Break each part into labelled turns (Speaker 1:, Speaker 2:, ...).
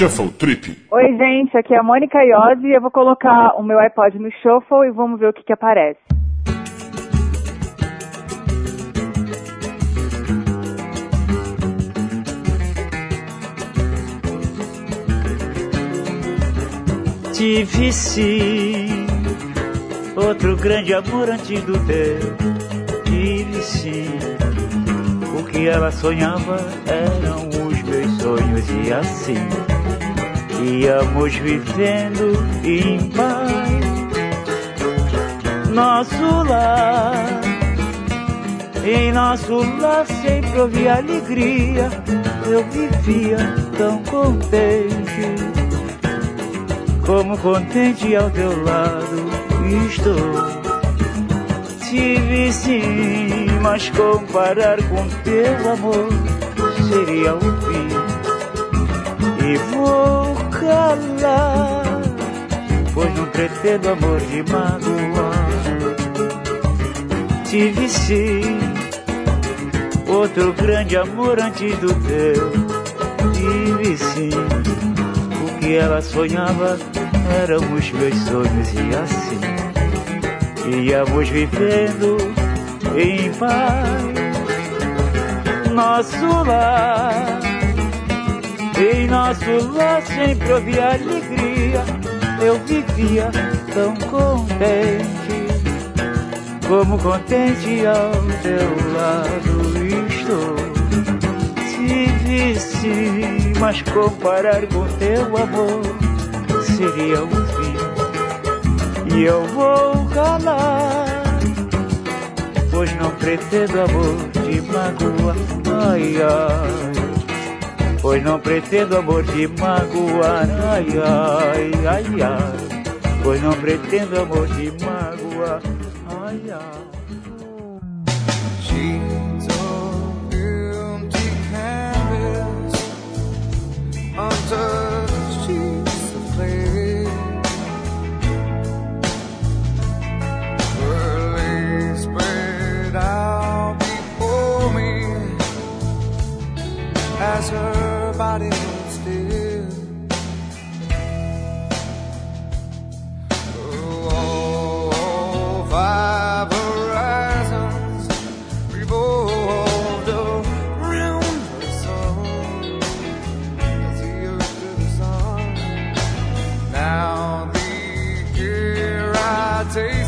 Speaker 1: Shuffle Trip.
Speaker 2: Oi, gente, aqui é a Mônica Iose e eu vou colocar o meu iPod no Shuffle e vamos ver o que, que aparece.
Speaker 3: Tive sim outro grande amor antes do teu. Tive sim o que ela sonhava eram os meus sonhos e assim íamos vivendo em paz. Nosso lar, em nosso lar sempre havia alegria. Eu vivia tão contente como contente ao teu lado estou. Tive sim, mas comparar com teu amor seria o fim. E vou calar, pois não pretendo amor de magoar. Tive sim, outro grande amor antes do teu. Tive sim, o que ela sonhava eram os meus sonhos e assim íamos vivendo em paz. Nosso lar, em nosso lar sempre havia alegria. Eu vivia tão contente, como contente ao teu lado estou. Tive sim, mas comparar com teu amor seria o fim. E eu vou calar, pois não pretendo amor de mágoa. Ai, ai. Pois não pretendo amor de magoar, ai, ai, ai, ai. Pois não pretendo amor de mágoa, ai, ai.
Speaker 4: take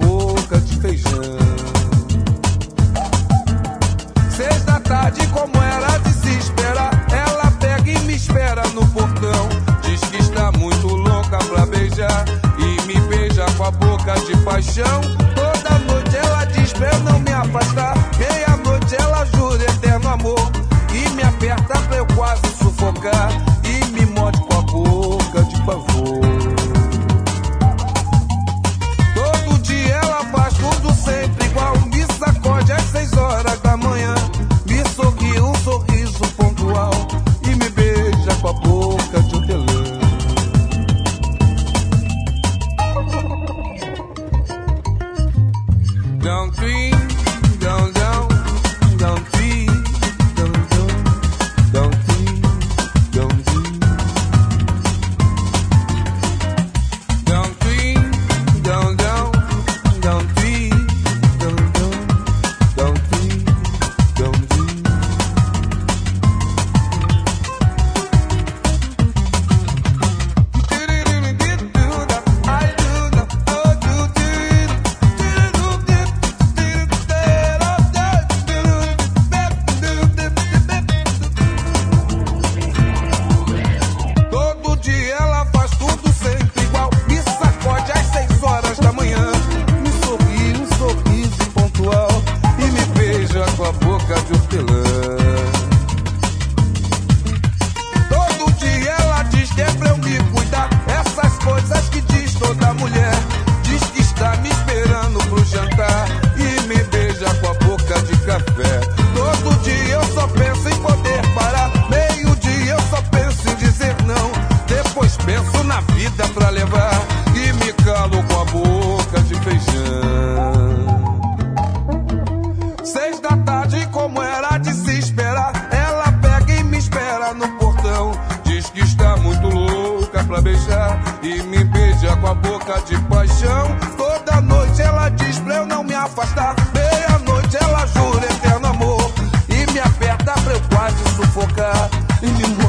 Speaker 4: boy. down three, down down, down three. in the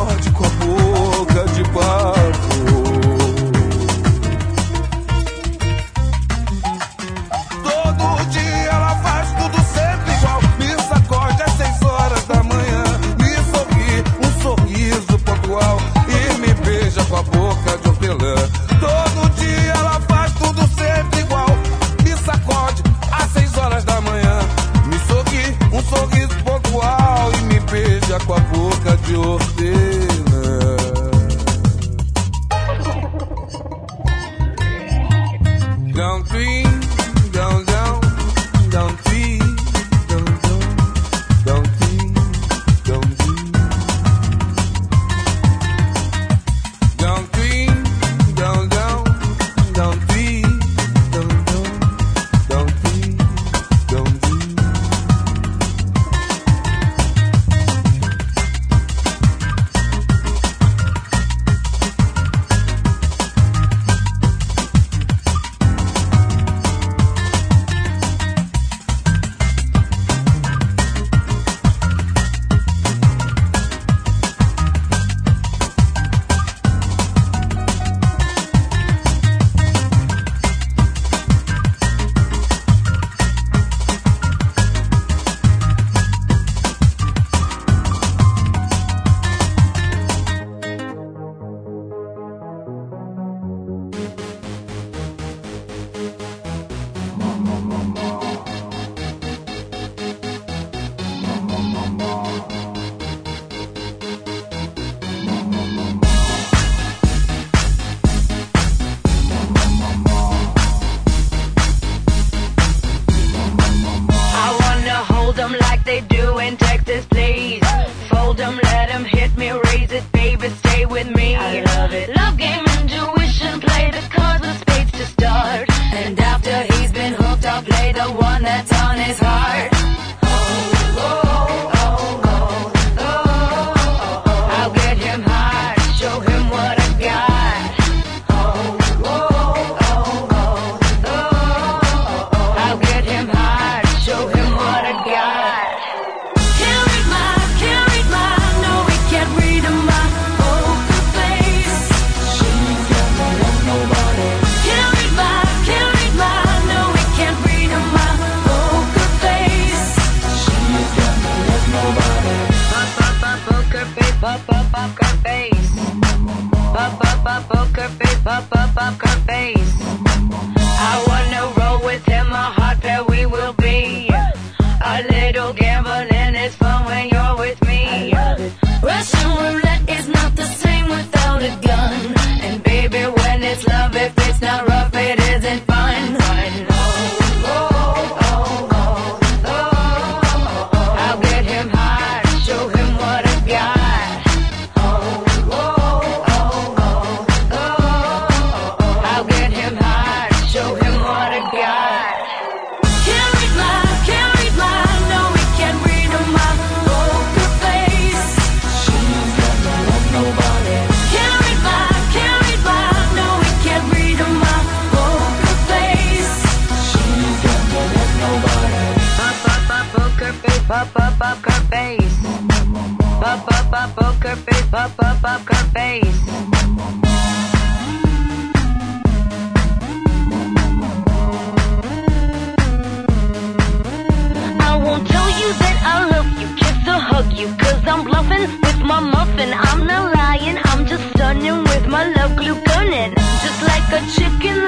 Speaker 4: a chicken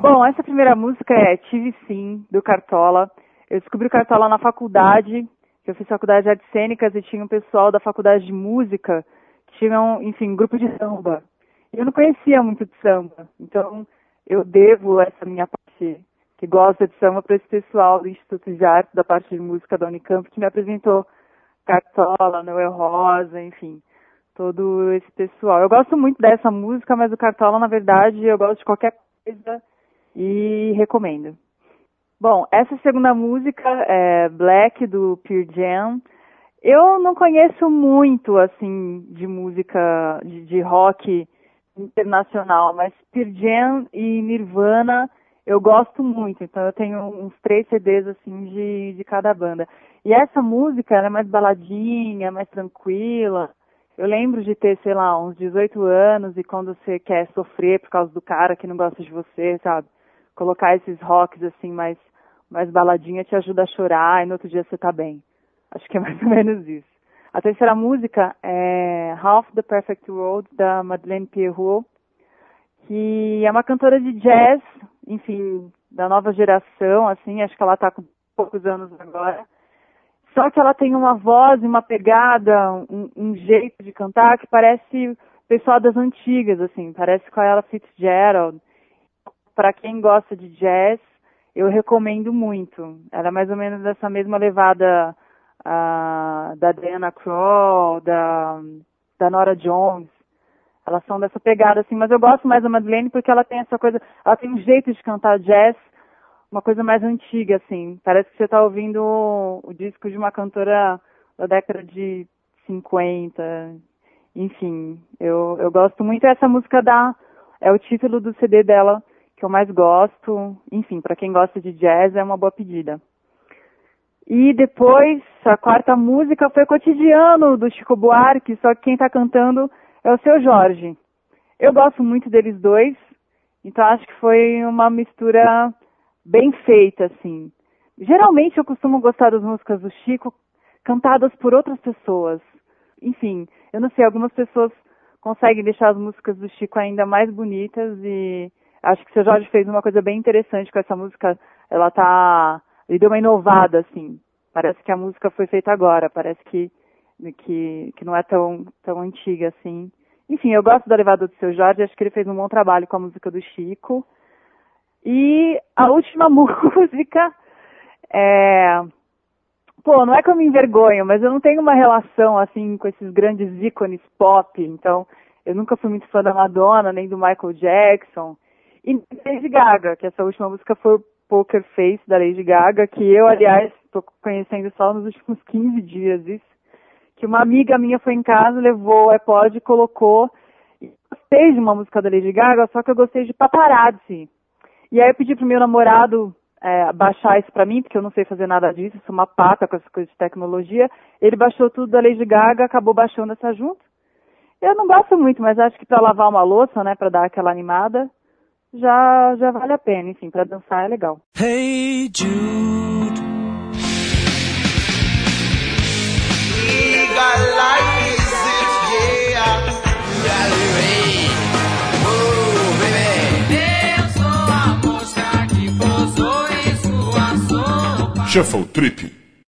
Speaker 2: Bom, essa primeira música é Tive Sim, do Cartola. Eu descobri o Cartola na faculdade, eu fiz faculdade de artes cênicas e tinha um pessoal da faculdade de música que tinham, enfim, um grupo de samba. Eu não conhecia muito de samba, então eu devo essa minha parte que gosta de samba para esse pessoal do Instituto de Arte, da parte de música da Unicamp, que me apresentou Cartola, Noel Rosa, enfim, todo esse pessoal. Eu gosto muito dessa música, mas o Cartola, na verdade, eu gosto de qualquer coisa e recomendo. Bom, essa segunda música é Black do Pure Jam. Eu não conheço muito assim de música de, de rock internacional, mas Pure Jam e Nirvana eu gosto muito. Então eu tenho uns três CDs assim de, de cada banda. E essa música ela é mais baladinha, mais tranquila. Eu lembro de ter, sei lá, uns 18 anos e quando você quer sofrer por causa do cara que não gosta de você, sabe? Colocar esses rocks assim mais mais baladinha te ajuda a chorar e no outro dia você tá bem. Acho que é mais ou menos isso. A terceira música é Half the Perfect World, da Madeleine Pierrot, que é uma cantora de jazz, enfim, da nova geração, assim, acho que ela está com poucos anos agora. Só que ela tem uma voz, uma pegada, um, um jeito de cantar que parece pessoal das antigas, assim, parece com a Ella Fitzgerald. Para quem gosta de jazz, eu recomendo muito. Ela é mais ou menos dessa mesma levada uh, da Diana Krall, da, da Nora Jones. Elas são dessa pegada, assim, mas eu gosto mais da Madeleine porque ela tem essa coisa, ela tem um jeito de cantar jazz, uma coisa mais antiga, assim. Parece que você está ouvindo o, disco de uma cantora da década de 50, enfim, eu, eu gosto muito. Essa música da é o título do CD dela que eu mais gosto. Enfim, para quem gosta de jazz é uma boa pedida. E depois, a quarta música foi Cotidiano, do Chico Buarque, só que quem está cantando é o seu Jorge. Eu gosto muito deles dois, então acho que foi uma mistura bem feita, assim. Geralmente eu costumo gostar das músicas do Chico cantadas por outras pessoas. Enfim, eu não sei, algumas pessoas conseguem deixar as músicas do Chico ainda mais bonitas e acho que o seu Jorge fez uma coisa bem interessante com essa música. Ela tá, ele deu uma inovada assim. Parece que a música foi feita agora, parece que que, que não é tão tão antiga assim. Enfim, eu gosto da levada do seu Jorge, acho que ele fez um bom trabalho com a música do Chico. E a última música é pô, não é que eu me envergonho, mas eu não tenho uma relação assim com esses grandes ícones pop, então eu nunca fui muito fã da Madonna, nem do Michael Jackson. E Lady Gaga, que essa última música foi o Poker Face da Lady Gaga, que eu, aliás, estou conhecendo só nos últimos 15 dias isso. Que uma amiga minha foi em casa, levou o iPod e colocou. E gostei de uma música da Lady Gaga, só que eu gostei de paparazzi. E aí eu pedi pro meu namorado é, baixar isso para mim, porque eu não sei fazer nada disso, sou uma pata com essas coisas de tecnologia. Ele baixou tudo da Lady Gaga, acabou baixando essa junto. Eu não gosto muito, mas acho que para lavar uma louça, né, para dar aquela animada, já já vale a pena, enfim, para dançar é legal. Hey Jude.
Speaker 1: Shuffle Trip.